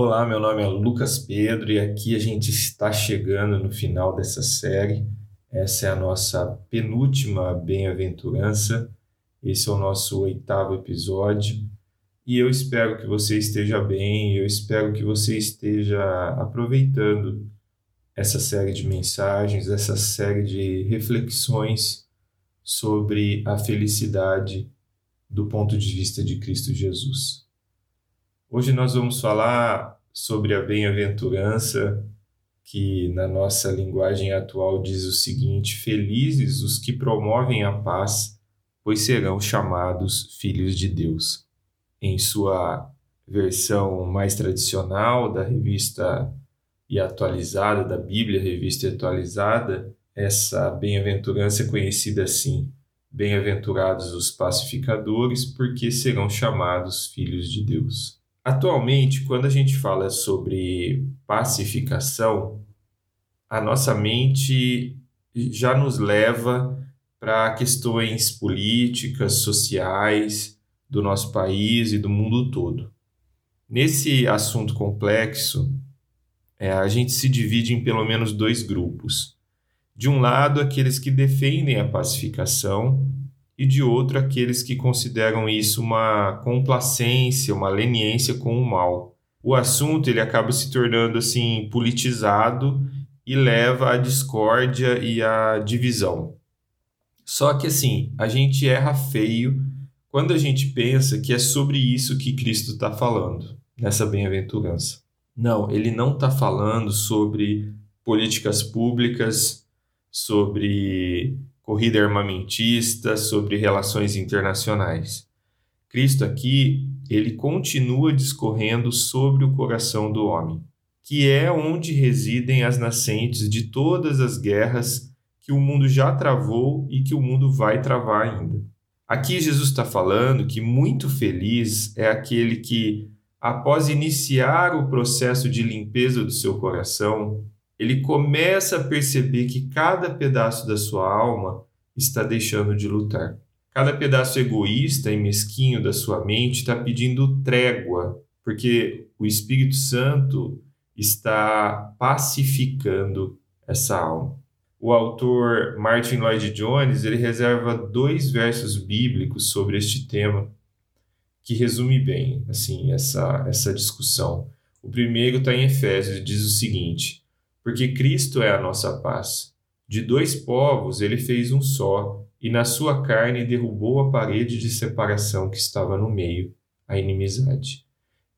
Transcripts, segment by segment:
Olá, meu nome é Lucas Pedro e aqui a gente está chegando no final dessa série. Essa é a nossa penúltima bem-aventurança. Esse é o nosso oitavo episódio e eu espero que você esteja bem, eu espero que você esteja aproveitando essa série de mensagens, essa série de reflexões sobre a felicidade do ponto de vista de Cristo Jesus. Hoje nós vamos falar sobre a bem-aventurança, que na nossa linguagem atual diz o seguinte: Felizes os que promovem a paz, pois serão chamados filhos de Deus. Em sua versão mais tradicional da revista e atualizada, da Bíblia, revista atualizada, essa bem-aventurança é conhecida assim: Bem-aventurados os pacificadores, porque serão chamados filhos de Deus. Atualmente, quando a gente fala sobre pacificação, a nossa mente já nos leva para questões políticas, sociais do nosso país e do mundo todo. Nesse assunto complexo, é, a gente se divide em pelo menos dois grupos. De um lado, aqueles que defendem a pacificação e de outro aqueles que consideram isso uma complacência, uma leniência com o mal. O assunto ele acaba se tornando assim politizado e leva à discórdia e à divisão. Só que assim, a gente erra feio quando a gente pensa que é sobre isso que Cristo está falando nessa bem-aventurança. Não, ele não está falando sobre políticas públicas, sobre corrida armamentista, sobre relações internacionais. Cristo aqui, ele continua discorrendo sobre o coração do homem, que é onde residem as nascentes de todas as guerras que o mundo já travou e que o mundo vai travar ainda. Aqui Jesus está falando que muito feliz é aquele que, após iniciar o processo de limpeza do seu coração, ele começa a perceber que cada pedaço da sua alma está deixando de lutar. Cada pedaço egoísta e mesquinho da sua mente está pedindo trégua, porque o Espírito Santo está pacificando essa alma. O autor Martin Lloyd Jones ele reserva dois versos bíblicos sobre este tema que resume bem assim essa essa discussão. O primeiro está em Efésios diz o seguinte: porque Cristo é a nossa paz. De dois povos ele fez um só, e na sua carne derrubou a parede de separação que estava no meio, a inimizade.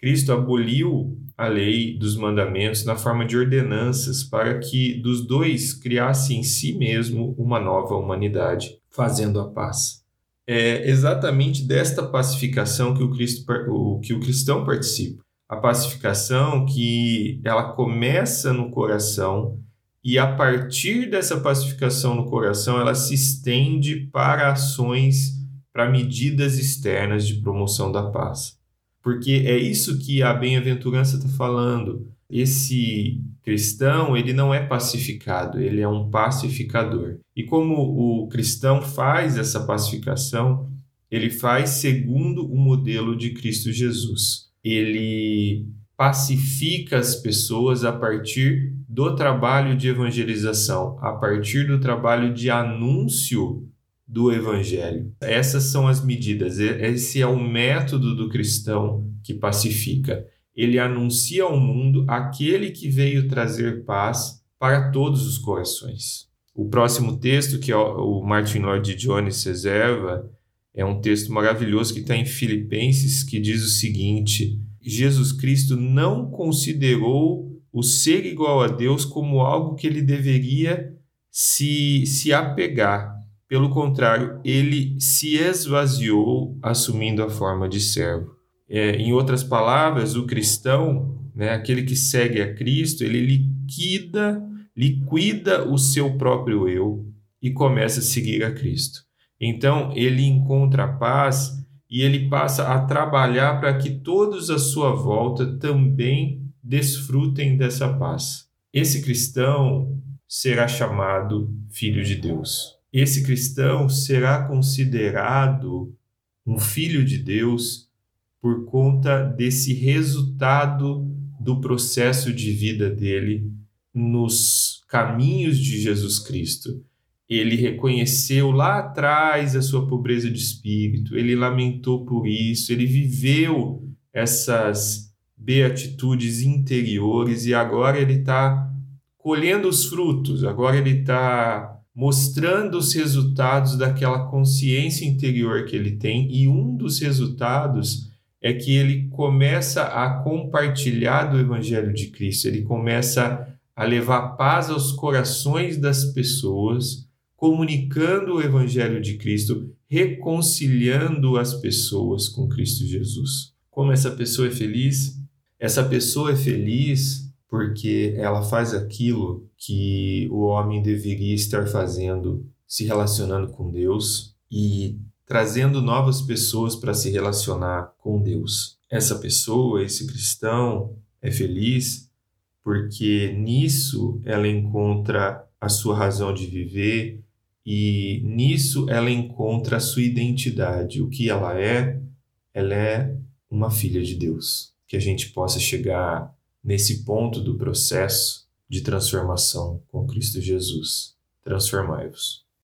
Cristo aboliu a lei dos mandamentos na forma de ordenanças para que dos dois criasse em si mesmo uma nova humanidade, fazendo a paz. É exatamente desta pacificação que o, Cristo, o, que o cristão participa a pacificação que ela começa no coração e a partir dessa pacificação no coração ela se estende para ações, para medidas externas de promoção da paz. Porque é isso que a bem-aventurança está falando. Esse cristão, ele não é pacificado, ele é um pacificador. E como o cristão faz essa pacificação, ele faz segundo o modelo de Cristo Jesus ele pacifica as pessoas a partir do trabalho de evangelização, a partir do trabalho de anúncio do evangelho. Essas são as medidas, esse é o método do cristão que pacifica. Ele anuncia ao mundo aquele que veio trazer paz para todos os corações. O próximo texto que o Martin Lloyd Jones reserva é um texto maravilhoso que está em Filipenses, que diz o seguinte: Jesus Cristo não considerou o ser igual a Deus como algo que ele deveria se, se apegar. Pelo contrário, ele se esvaziou assumindo a forma de servo. É, em outras palavras, o cristão, né, aquele que segue a Cristo, ele liquida, liquida o seu próprio eu e começa a seguir a Cristo. Então, ele encontra paz e ele passa a trabalhar para que todos à sua volta também desfrutem dessa paz. Esse cristão será chamado filho de Deus. Esse cristão será considerado um filho de Deus por conta desse resultado do processo de vida dele nos caminhos de Jesus Cristo. Ele reconheceu lá atrás a sua pobreza de espírito, ele lamentou por isso, ele viveu essas beatitudes interiores e agora ele está colhendo os frutos, agora ele está mostrando os resultados daquela consciência interior que ele tem, e um dos resultados é que ele começa a compartilhar do Evangelho de Cristo, ele começa a levar paz aos corações das pessoas comunicando o Evangelho de Cristo, reconciliando as pessoas com Cristo Jesus. Como essa pessoa é feliz? Essa pessoa é feliz porque ela faz aquilo que o homem deveria estar fazendo, se relacionando com Deus e trazendo novas pessoas para se relacionar com Deus. Essa pessoa, esse cristão, é feliz porque nisso ela encontra a sua razão de viver, e nisso ela encontra a sua identidade, o que ela é. Ela é uma filha de Deus. Que a gente possa chegar nesse ponto do processo de transformação com Cristo Jesus. Transformai-vos.